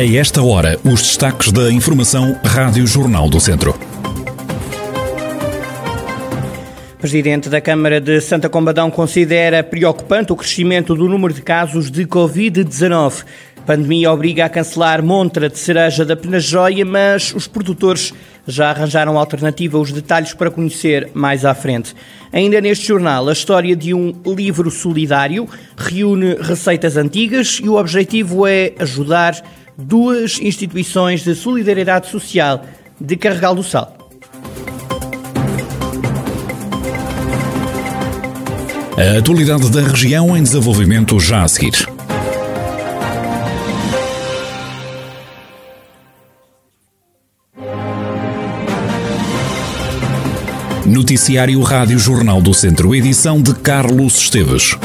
A esta hora, os destaques da Informação Rádio Jornal do Centro. Presidente da Câmara de Santa Combadão considera preocupante o crescimento do número de casos de Covid-19. Pandemia obriga a cancelar montra de cereja da Penajóia, mas os produtores já arranjaram alternativa. Os detalhes para conhecer mais à frente. Ainda neste jornal, a história de um livro solidário reúne receitas antigas e o objetivo é ajudar duas instituições de solidariedade social de Carregal do Sal. A atualidade da região em desenvolvimento já a seguir. Noticiário Rádio Jornal do Centro, edição de Carlos Esteves.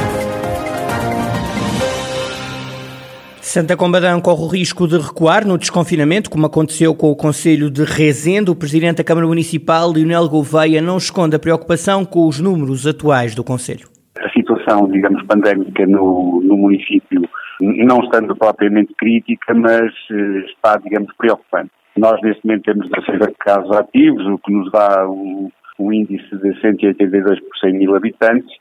Santa Combadão corre o risco de recuar no desconfinamento, como aconteceu com o Conselho de Rezende. O Presidente da Câmara Municipal, Leonel Gouveia, não esconde a preocupação com os números atuais do Conselho. A situação, digamos, pandémica no, no município, não estando propriamente crítica, mas eh, está, digamos, preocupante. Nós, neste momento, temos 16 casos ativos, o que nos dá um, um índice de 182 por 100 mil habitantes,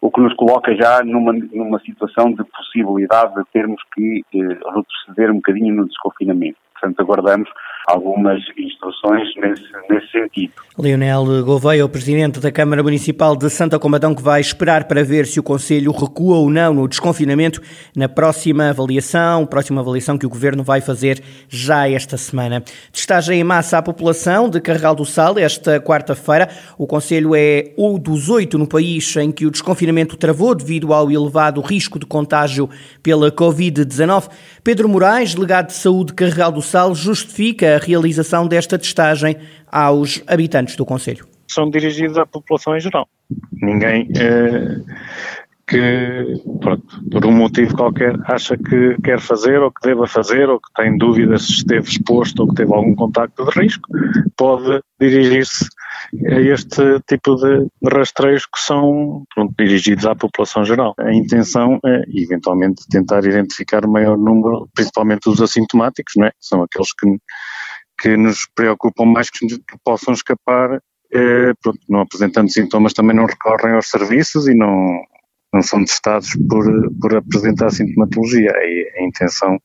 o que nos coloca já numa, numa situação de possibilidade de termos que eh, retroceder um bocadinho no desconfinamento. Portanto, aguardamos algumas instruções nesse, nesse sentido. Leonel Gouveia, o Presidente da Câmara Municipal de Santa Comadão, que vai esperar para ver se o Conselho recua ou não no desconfinamento na próxima avaliação, próxima avaliação que o Governo vai fazer já esta semana. Testagem em massa à população de Carregal do Sal esta quarta-feira. O Conselho é o dos oito no país em que o desconfinamento travou devido ao elevado risco de contágio pela Covid-19. Pedro Moraes, delegado de saúde de Carregal do Sal, justifica a realização desta testagem aos habitantes do Conselho? São dirigidos à população em geral. Ninguém eh, que, pronto, por um motivo qualquer, acha que quer fazer ou que deva fazer ou que tem dúvidas se esteve exposto ou que teve algum contacto de risco, pode dirigir-se a este tipo de rastreios que são pronto, dirigidos à população geral. A intenção é, eventualmente, tentar identificar o maior número, principalmente os assintomáticos, não é? São aqueles que que nos preocupam mais que, que possam escapar, eh, pronto, não apresentando sintomas também não recorrem aos serviços e não, não são testados por, por apresentar sintomatologia. É a intenção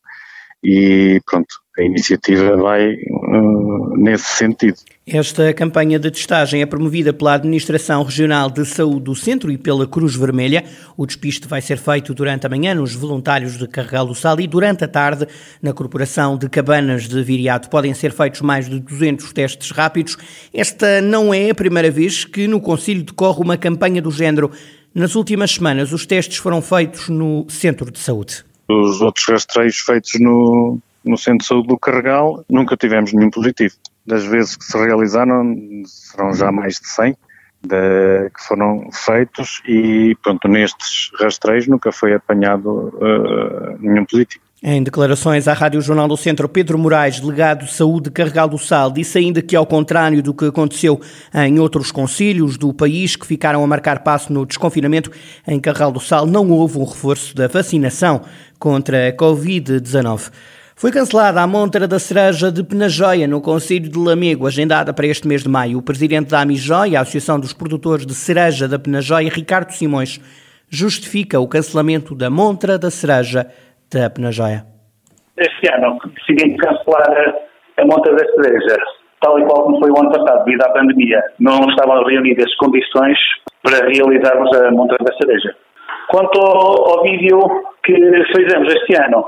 e pronto, a iniciativa vai uh, nesse sentido. Esta campanha de testagem é promovida pela Administração Regional de Saúde do Centro e pela Cruz Vermelha. O despiste vai ser feito durante a manhã nos voluntários de Carregal do Sal e durante a tarde na Corporação de Cabanas de Viriato. Podem ser feitos mais de 200 testes rápidos. Esta não é a primeira vez que no Conselho decorre uma campanha do género. Nas últimas semanas, os testes foram feitos no Centro de Saúde. Os outros rastreios feitos no, no Centro de Saúde do Carregal, nunca tivemos nenhum positivo. Das vezes que se realizaram, serão já mais de 100 de, que foram feitos e, pronto, nestes rastreios nunca foi apanhado uh, nenhum positivo. Em declarações à Rádio Jornal do Centro, Pedro Moraes, delegado de saúde de Carregal do Sal, disse ainda que, ao contrário do que aconteceu em outros concílios do país que ficaram a marcar passo no desconfinamento, em Carregal do Sal não houve um reforço da vacinação contra a Covid-19. Foi cancelada a montra da cereja de Penajóia no Conselho de Lamego, agendada para este mês de maio. O presidente da Amijóia, a Associação dos Produtores de Cereja da Penajóia, Ricardo Simões, justifica o cancelamento da montra da cereja da Penajóia. Este ano decidimos cancelar a montra da cereja, tal e qual como foi o ano passado, devido à pandemia. Não estavam reunidas as condições para realizarmos a montra da cereja. Quanto ao, ao vídeo que fizemos este ano,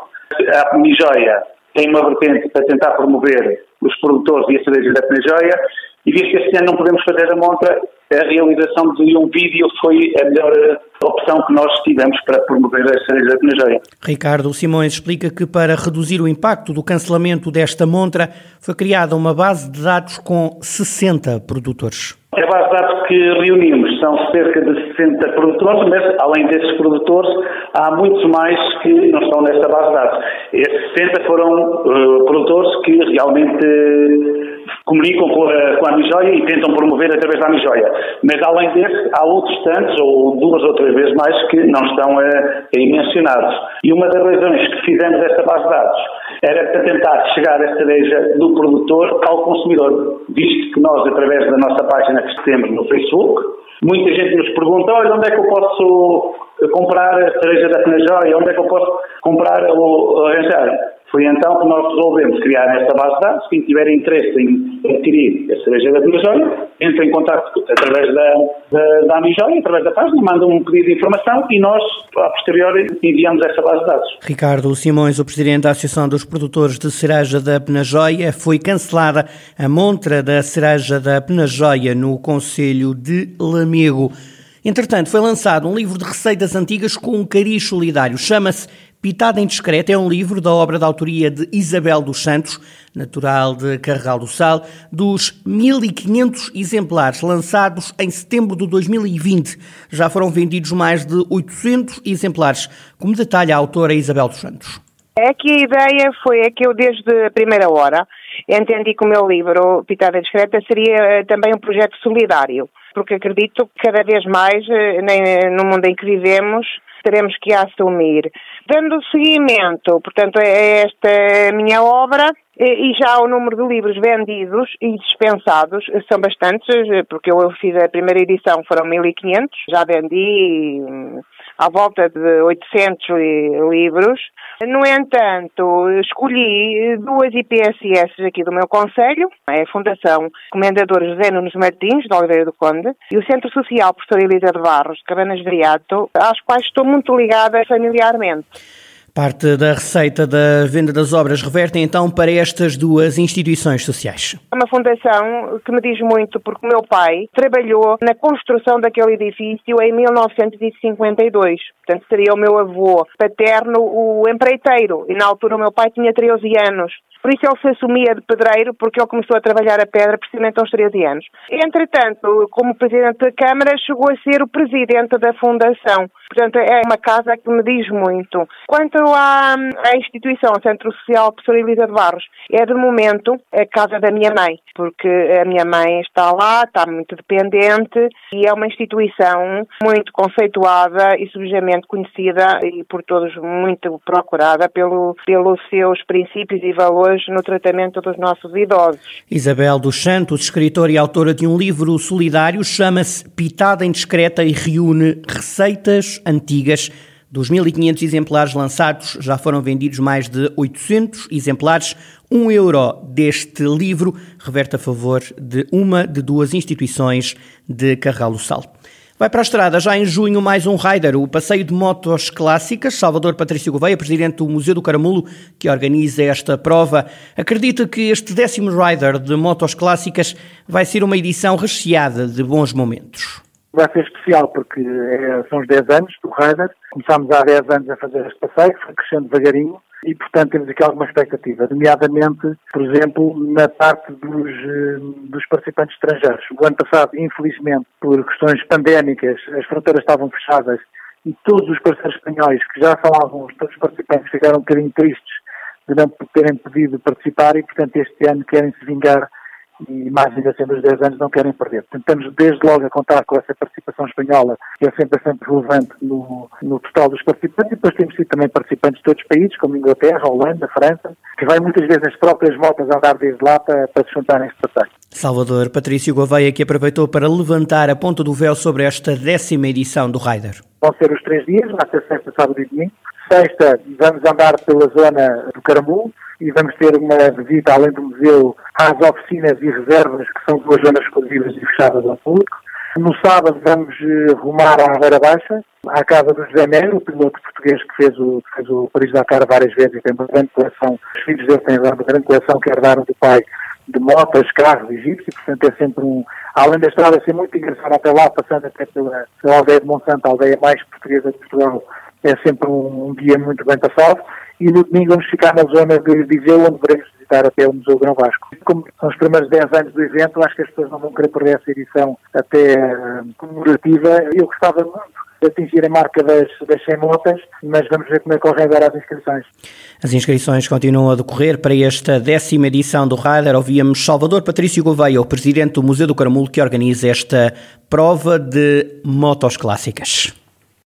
a Penijóia tem uma vertente para tentar promover os produtores e a cereja da Penijóia e visto que este ano não podemos fazer a montra, a realização de um vídeo foi a melhor eh, opção que nós tivemos para promover a cereja da Penageia. Ricardo Simões explica que para reduzir o impacto do cancelamento desta montra foi criada uma base de dados com 60 produtores. A base de dados que reunimos são cerca de 60 produtores, mas além desses produtores, há muitos mais que não estão nesta base de dados. Esses 60 foram uh, produtores que realmente comunicam com a, com a e tentam promover através da Amijoia. Mas além desse, há outros tantos, ou duas ou três vezes mais, que não estão aí mencionados. E uma das razões que fizemos esta base de dados era para tentar chegar a cereja do produtor ao consumidor, visto que nós, através da nossa página que temos no Facebook, muita gente nos pergunta, olha, onde é que eu posso comprar a cereja da Penajóia, onde é que eu posso comprar o arranjar? Foi então que nós resolvemos criar esta base de dados. Quem tiver interesse em adquirir a cereja da Amijoia, entra em contato através da, da, da através da página, manda um pedido de informação e nós, a posteriori, enviamos essa base de dados. Ricardo Simões, o presidente da Associação dos Produtores de Cereja da Penajóia, foi cancelada a montra da cereja da Penajóia no Conselho de Lamego. Entretanto, foi lançado um livro de receitas antigas com um cariz solidário. Chama-se Pitada Indiscreta é um livro da obra de autoria de Isabel dos Santos, natural de Carregal do Sal, dos 1500 exemplares lançados em setembro de 2020. Já foram vendidos mais de 800 exemplares, como detalha a autora Isabel dos Santos. É que a ideia foi a que eu, desde a primeira hora, entendi que o meu livro, Pitada Discreta, seria eh, também um projeto solidário, porque acredito que cada vez mais, eh, no mundo em que vivemos, teremos que assumir. Dando seguimento, portanto, a esta minha obra, e já o número de livros vendidos e dispensados são bastantes, porque eu fiz a primeira edição, foram 1500, já vendi hum, à volta de 800 livros. No entanto, escolhi duas IPSS aqui do meu Conselho, é a Fundação Comendador José Nunes Martins, de Oliveira do Conde, e o Centro Social Professor Elisa de Barros, de Cabanas de Riato, às quais estou muito ligada familiarmente. Parte da receita da venda das obras reverte então para estas duas instituições sociais. É uma fundação que me diz muito porque o meu pai trabalhou na construção daquele edifício em 1952. Portanto, seria o meu avô paterno o empreiteiro. E na altura o meu pai tinha 13 anos. Por isso ele se assumia de pedreiro, porque ele começou a trabalhar a pedra precisamente aos 13 anos. Entretanto, como presidente da Câmara, chegou a ser o presidente da Fundação. Portanto, é uma casa que me diz muito. Quanto à, à instituição, Centro Social Professora Elisa de Barros, é de momento a casa da minha mãe, porque a minha mãe está lá, está muito dependente e é uma instituição muito conceituada e subjamente conhecida e por todos muito procurada pelo, pelos seus princípios e valores pessoas no tratamento dos nossos idosos. Isabel dos Santos, escritora e autora de um livro solidário, chama-se Pitada Indiscreta e reúne receitas antigas. Dos 1.500 exemplares lançados, já foram vendidos mais de 800 exemplares. Um euro deste livro reverte a favor de uma de duas instituições de Carral do Sal. Vai para a estrada já em junho mais um Rider, o passeio de motos clássicas. Salvador Patrício Gouveia, presidente do Museu do Caramulo, que organiza esta prova, acredita que este décimo Rider de motos clássicas vai ser uma edição recheada de bons momentos. Vai ser especial porque é, são os 10 anos do Rider. Começámos há 10 anos a fazer este passeio, foi crescendo devagarinho e, portanto, temos aqui alguma expectativa, nomeadamente, por exemplo, na parte dos, eh, dos participantes estrangeiros. O ano passado, infelizmente, por questões pandémicas, as fronteiras estavam fechadas e todos os parceiros espanhóis, que já alguns, todos os participantes ficaram um bocadinho tristes de não terem podido participar e, portanto, este ano querem se vingar e mais ainda sendo os 10 anos não querem perder. Estamos desde logo a contar com essa participação espanhola, que é sempre bastante relevante no, no total dos participantes, e depois temos sido também participantes de outros países, como Inglaterra, Holanda, França, que vai muitas vezes as próprias motas andar desde lá para, para se juntar neste passeio. Salvador Patrício Gouveia, que aproveitou para levantar a ponta do véu sobre esta décima edição do Raider. Vão ser os três dias, vai ser sexta, sábado e domingo. Sexta, vamos andar pela zona do Caramulo, e vamos ter uma visita, além do museu, às oficinas e reservas, que são duas zonas exclusivas e fechadas ao público. No sábado vamos eh, rumar à Beira Baixa, à casa do José Melo, o piloto português que fez o, fez o Paris-Dakar várias vezes e tem uma grande coleção, os filhos dele têm uma grande coleção que herdaram do pai de motas, carros egípcios, portanto é sempre um, além da estrada ser muito engraçada até lá, passando até pela, pela aldeia de Monsanto, a aldeia mais portuguesa de Portugal, é sempre um, um, dia muito bem passado. E no domingo vamos ficar na zona de Viseu, onde veremos visitar até o Museu Grão Vasco. Como são os primeiros 10 anos do evento, acho que as pessoas não vão querer perder essa edição até uh, comemorativa. Eu gostava de atingir a marca das, das 100 motas, mas vamos ver como é que correm agora as inscrições. As inscrições continuam a decorrer para esta décima edição do Rider. Ouvíamos Salvador Patrício Gouveia, o presidente do Museu do Caramulo, que organiza esta prova de motos clássicas.